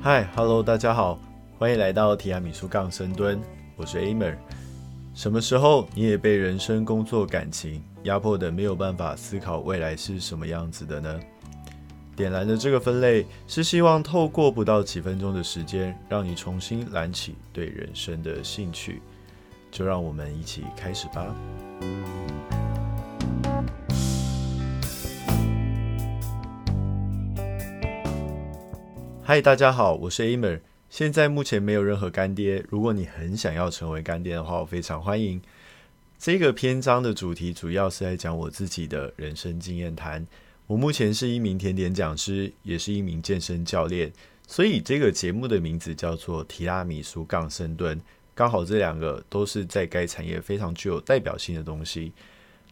嗨，Hello，大家好，欢迎来到提亚米苏杠深蹲，我是 Amer。什么时候你也被人生、工作、感情压迫的没有办法思考未来是什么样子的呢？点燃的这个分类是希望透过不到几分钟的时间，让你重新燃起对人生的兴趣。就让我们一起开始吧。嗨，大家好，我是 Amer。现在目前没有任何干爹，如果你很想要成为干爹的话，我非常欢迎。这个篇章的主题主要是在讲我自己的人生经验谈。我目前是一名甜点讲师，也是一名健身教练，所以这个节目的名字叫做提拉米苏杠深蹲。刚好这两个都是在该产业非常具有代表性的东西。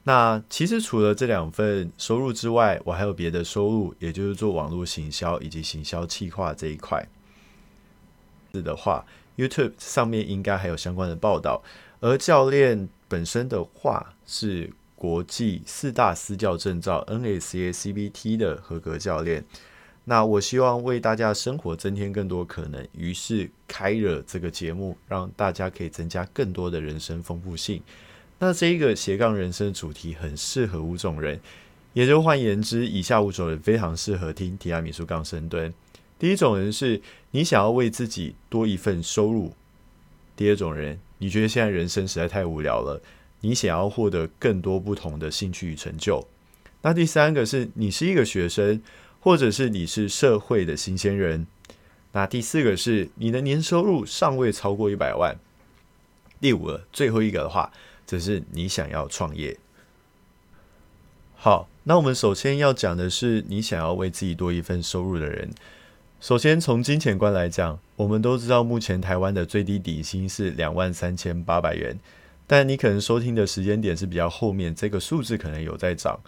那其实除了这两份收入之外，我还有别的收入，也就是做网络行销以及行销企划这一块。是的话，YouTube 上面应该还有相关的报道。而教练本身的话，是国际四大私教证照 NSA CBT 的合格教练。那我希望为大家生活增添更多可能，于是开了这个节目，让大家可以增加更多的人生丰富性。那这一个斜杠人生主题很适合五种人，也就换言之，以下五种人非常适合听提拉米苏杠深蹲。第一种人是你想要为自己多一份收入；第二种人，你觉得现在人生实在太无聊了，你想要获得更多不同的兴趣与成就。那第三个是你是一个学生，或者是你是社会的新鲜人。那第四个是你的年收入尚未超过一百万。第五个，最后一个的话。只是你想要创业。好，那我们首先要讲的是，你想要为自己多一份收入的人。首先从金钱观来讲，我们都知道目前台湾的最低底薪是两万三千八百元，但你可能收听的时间点是比较后面，这个数字可能有在涨。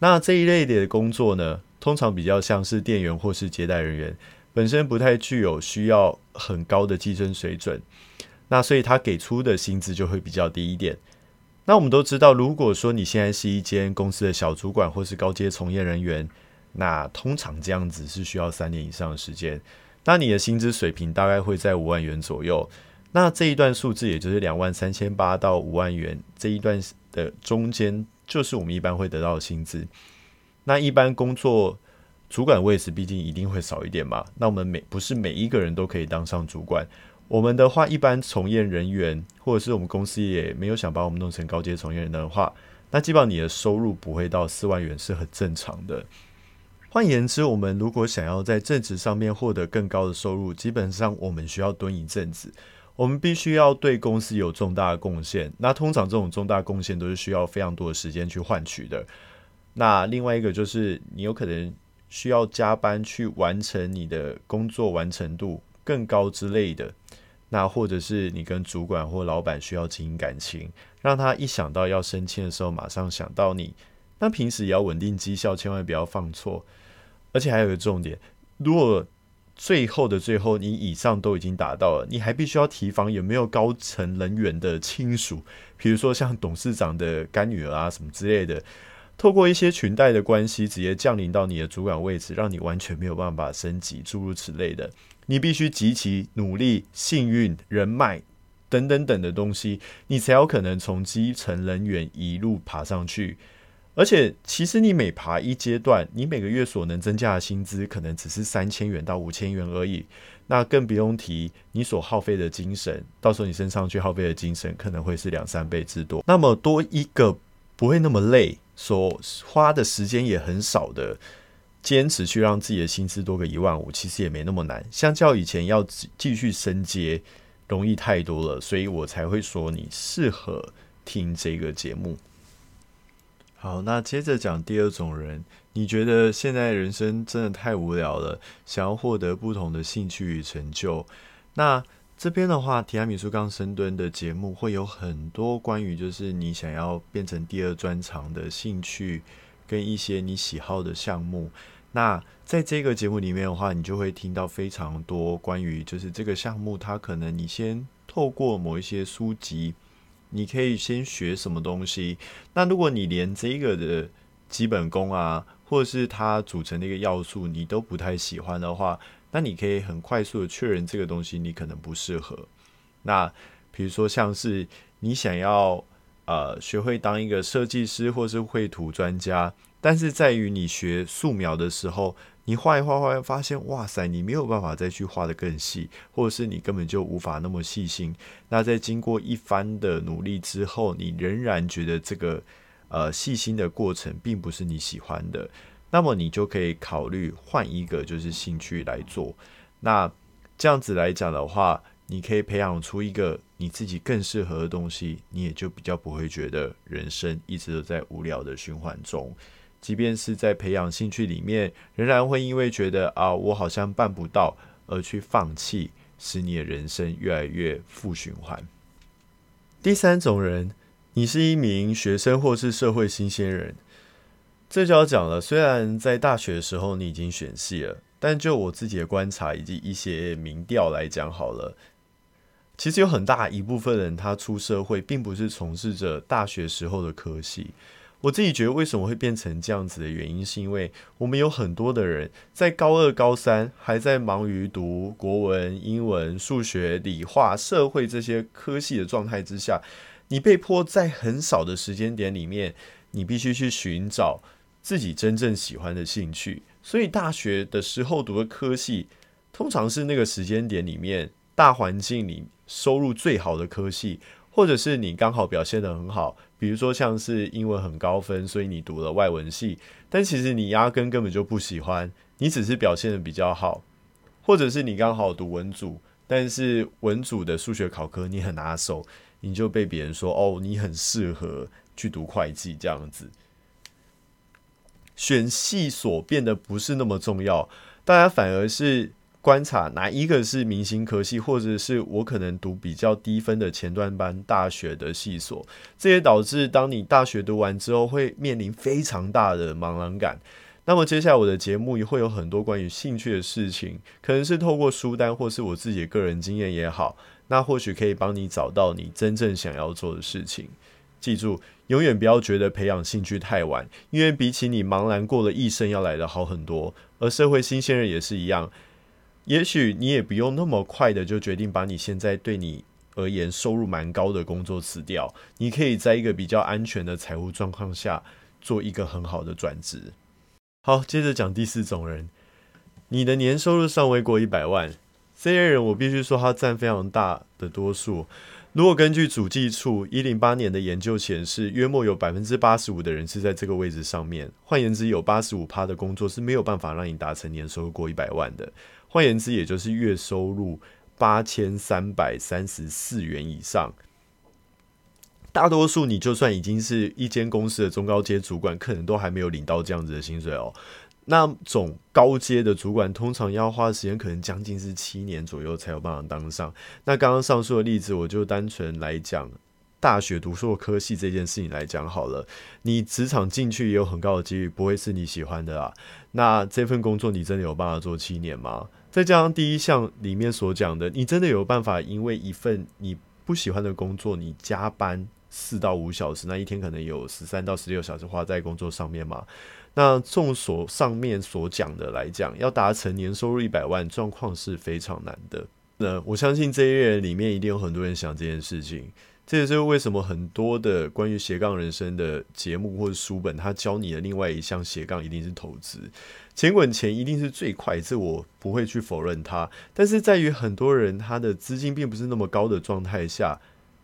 那这一类的工作呢，通常比较像是店员或是接待人员，本身不太具有需要很高的计生水准，那所以他给出的薪资就会比较低一点。那我们都知道，如果说你现在是一间公司的小主管或是高阶从业人员，那通常这样子是需要三年以上的时间。那你的薪资水平大概会在五万元左右。那这一段数字，也就是两万三千八到五万元这一段的中间，就是我们一般会得到的薪资。那一般工作主管位置，毕竟一定会少一点嘛。那我们每不是每一个人都可以当上主管。我们的话，一般从业人员，或者是我们公司也没有想把我们弄成高阶从业人员的话，那基本上你的收入不会到四万元是很正常的。换言之，我们如果想要在正职上面获得更高的收入，基本上我们需要蹲一阵子，我们必须要对公司有重大的贡献。那通常这种重大贡献都是需要非常多的时间去换取的。那另外一个就是你有可能需要加班去完成你的工作完成度更高之类的。那或者是你跟主管或老板需要经营感情，让他一想到要升迁的时候，马上想到你。那平时也要稳定绩效，千万不要放错。而且还有一个重点，如果最后的最后你以上都已经达到了，你还必须要提防有没有高层人员的亲属，比如说像董事长的干女儿啊什么之类的，透过一些裙带的关系，直接降临到你的主管位置，让你完全没有办法升级，诸如此类的。你必须极其努力、幸运、人脉等等等的东西，你才有可能从基层人员一路爬上去。而且，其实你每爬一阶段，你每个月所能增加的薪资可能只是三千元到五千元而已。那更不用提你所耗费的精神，到时候你升上去耗费的精神可能会是两三倍之多。那么多一个不会那么累，所花的时间也很少的。坚持去让自己的薪资多个一万五，其实也没那么难。相较以前要继续升阶，容易太多了，所以我才会说你适合听这个节目。好，那接着讲第二种人，你觉得现在人生真的太无聊了，想要获得不同的兴趣与成就？那这边的话，提拉米苏刚深蹲的节目会有很多关于就是你想要变成第二专长的兴趣。跟一些你喜好的项目，那在这个节目里面的话，你就会听到非常多关于就是这个项目，它可能你先透过某一些书籍，你可以先学什么东西。那如果你连这个的基本功啊，或者是它组成的一个要素，你都不太喜欢的话，那你可以很快速的确认这个东西你可能不适合。那比如说像是你想要呃学会当一个设计师或是绘图专家，但是在于你学素描的时候。你画一画画，发现哇塞，你没有办法再去画的更细，或者是你根本就无法那么细心。那在经过一番的努力之后，你仍然觉得这个呃细心的过程并不是你喜欢的，那么你就可以考虑换一个就是兴趣来做。那这样子来讲的话，你可以培养出一个你自己更适合的东西，你也就比较不会觉得人生一直都在无聊的循环中。即便是在培养兴趣里面，仍然会因为觉得啊，我好像办不到而去放弃，使你的人生越来越负循环。第三种人，你是一名学生或是社会新鲜人，这就要讲了。虽然在大学的时候你已经选系了，但就我自己的观察以及一些民调来讲，好了，其实有很大一部分人他出社会，并不是从事着大学时候的科系。我自己觉得为什么会变成这样子的原因，是因为我们有很多的人在高二、高三还在忙于读国文、英文、数学、理化、社会这些科系的状态之下，你被迫在很少的时间点里面，你必须去寻找自己真正喜欢的兴趣。所以大学的时候读的科系，通常是那个时间点里面大环境里收入最好的科系。或者是你刚好表现的很好，比如说像是英文很高分，所以你读了外文系，但其实你压根根本就不喜欢，你只是表现的比较好，或者是你刚好读文组，但是文组的数学考科你很拿手，你就被别人说哦，你很适合去读会计这样子，选系所变得不是那么重要，大家反而是。观察哪一个是明星科系，或者是我可能读比较低分的前段班大学的系所，这也导致当你大学读完之后，会面临非常大的茫然感。那么接下来我的节目也会有很多关于兴趣的事情，可能是透过书单，或是我自己的个人经验也好，那或许可以帮你找到你真正想要做的事情。记住，永远不要觉得培养兴趣太晚，因为比起你茫然过了一生要来的好很多。而社会新鲜人也是一样。也许你也不用那么快的就决定把你现在对你而言收入蛮高的工作辞掉，你可以在一个比较安全的财务状况下做一个很好的转职。好，接着讲第四种人，你的年收入尚未过一百万，这些人我必须说他占非常大的多数。如果根据主计处一零八年的研究显示，约莫有百分之八十五的人是在这个位置上面，换言之，有八十五趴的工作是没有办法让你达成年收入过一百万的。换言之，也就是月收入八千三百三十四元以上。大多数你就算已经是一间公司的中高阶主管，可能都还没有领到这样子的薪水哦。那种高阶的主管，通常要花的时间可能将近是七年左右才有办法当上。那刚刚上述的例子，我就单纯来讲大学读硕科系这件事情来讲好了。你职场进去也有很高的几率不会是你喜欢的啊。那这份工作你真的有办法做七年吗？再加上第一项里面所讲的，你真的有办法因为一份你不喜欢的工作，你加班四到五小时，那一天可能有十三到十六小时花在工作上面吗？那众所上面所讲的来讲，要达成年收入一百万，状况是非常难的。那我相信这一页里面一定有很多人想这件事情。这也是为什么很多的关于斜杠人生的节目或者书本，他教你的另外一项斜杠一定是投资。钱滚钱一定是最快，这我不会去否认它。但是在于很多人他的资金并不是那么高的状态下，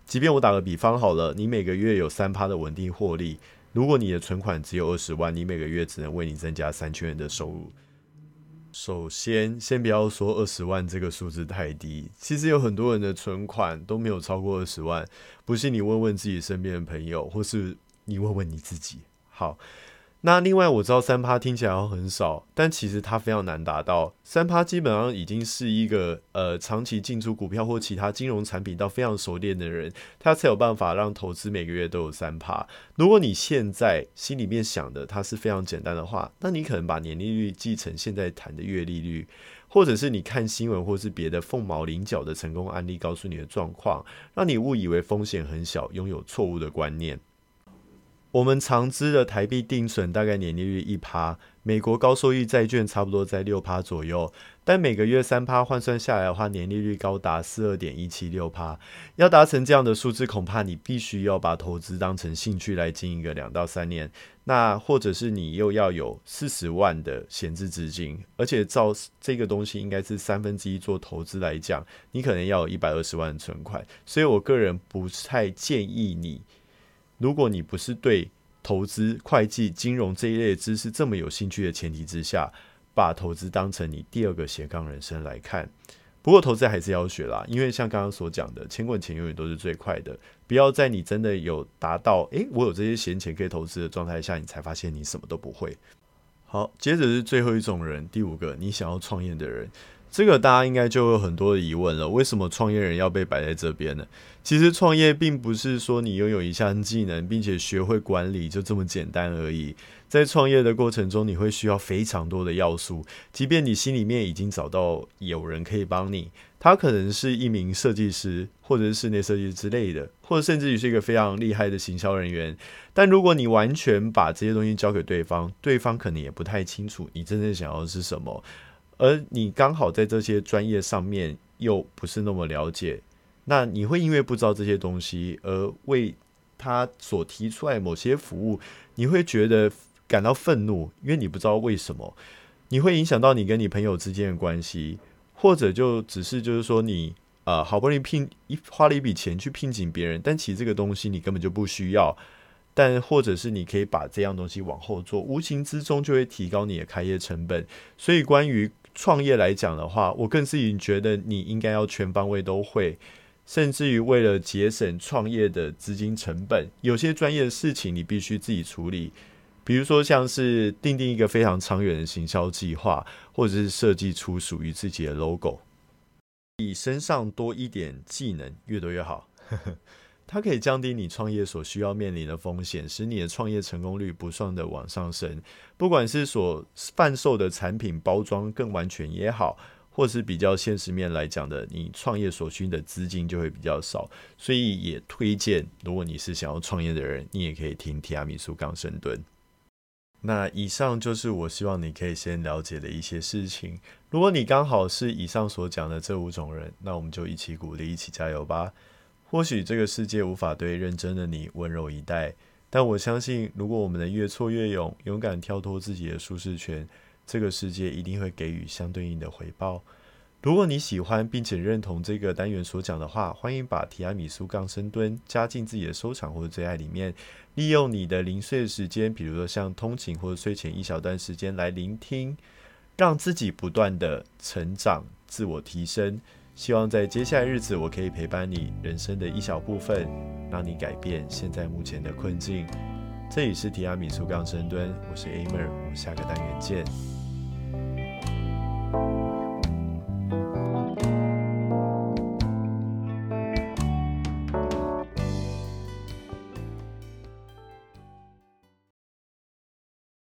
即便我打个比方好了，你每个月有三趴的稳定获利，如果你的存款只有二十万，你每个月只能为你增加三千元的收入。首先，先不要说二十万这个数字太低，其实有很多人的存款都没有超过二十万。不信你问问自己身边的朋友，或是你问问你自己。好。那另外我知道三趴听起来很少，但其实它非常难达到。三趴基本上已经是一个呃长期进出股票或其他金融产品到非常熟练的人，他才有办法让投资每个月都有三趴。如果你现在心里面想的它是非常简单的话，那你可能把年利率记成现在谈的月利率，或者是你看新闻或是别的凤毛麟角的成功案例告诉你的状况，让你误以为风险很小，拥有错误的观念。我们常知的台币定存大概年利率一趴，美国高收益债券差不多在六趴左右，但每个月三趴换算下来的话，年利率高达四二点一七六趴。要达成这样的数字，恐怕你必须要把投资当成兴趣来经营个两到三年，那或者是你又要有四十万的闲置资金，而且照这个东西应该是三分之一做投资来讲，你可能要有一百二十万存款。所以我个人不太建议你。如果你不是对投资、会计、金融这一类知识这么有兴趣的前提之下，把投资当成你第二个斜杠人生来看，不过投资还是要学啦，因为像刚刚所讲的，钱滚钱永远都是最快的。不要在你真的有达到，诶，我有这些闲钱可以投资的状态下，你才发现你什么都不会。好，接着是最后一种人，第五个，你想要创业的人。这个大家应该就有很多的疑问了，为什么创业人要被摆在这边呢？其实创业并不是说你拥有一项技能，并且学会管理就这么简单而已。在创业的过程中，你会需要非常多的要素。即便你心里面已经找到有人可以帮你，他可能是一名设计师，或者是室内设计师之类的，或者甚至于是一个非常厉害的行销人员。但如果你完全把这些东西交给对方，对方可能也不太清楚你真正想要的是什么。而你刚好在这些专业上面又不是那么了解，那你会因为不知道这些东西而为他所提出来某些服务，你会觉得感到愤怒，因为你不知道为什么，你会影响到你跟你朋友之间的关系，或者就只是就是说你呃好不容易聘一花了一笔钱去聘请别人，但其实这个东西你根本就不需要，但或者是你可以把这样东西往后做，无形之中就会提高你的开业成本，所以关于。创业来讲的话，我更是觉得你应该要全方位都会，甚至于为了节省创业的资金成本，有些专业的事情你必须自己处理，比如说像是定定一个非常长远的行销计划，或者是设计出属于自己的 logo，你身上多一点技能，越多越好。它可以降低你创业所需要面临的风险，使你的创业成功率不断的往上升。不管是所贩售的产品包装更完全也好，或是比较现实面来讲的，你创业所需的资金就会比较少。所以也推荐，如果你是想要创业的人，你也可以听提亚米苏刚深蹲。那以上就是我希望你可以先了解的一些事情。如果你刚好是以上所讲的这五种人，那我们就一起鼓励，一起加油吧。或许这个世界无法对认真的你温柔以待，但我相信，如果我们能越挫越勇，勇敢跳脱自己的舒适圈，这个世界一定会给予相对应的回报。如果你喜欢并且认同这个单元所讲的话，欢迎把提拉米苏杠深蹲加进自己的收藏或者最爱里面，利用你的零碎时间，比如说像通勤或者睡前一小段时间来聆听，让自己不断的成长、自我提升。希望在接下来日子，我可以陪伴你人生的一小部分，让你改变现在目前的困境。这里是提亚米苏杠深蹲，我是 Amer，我们下个单元见。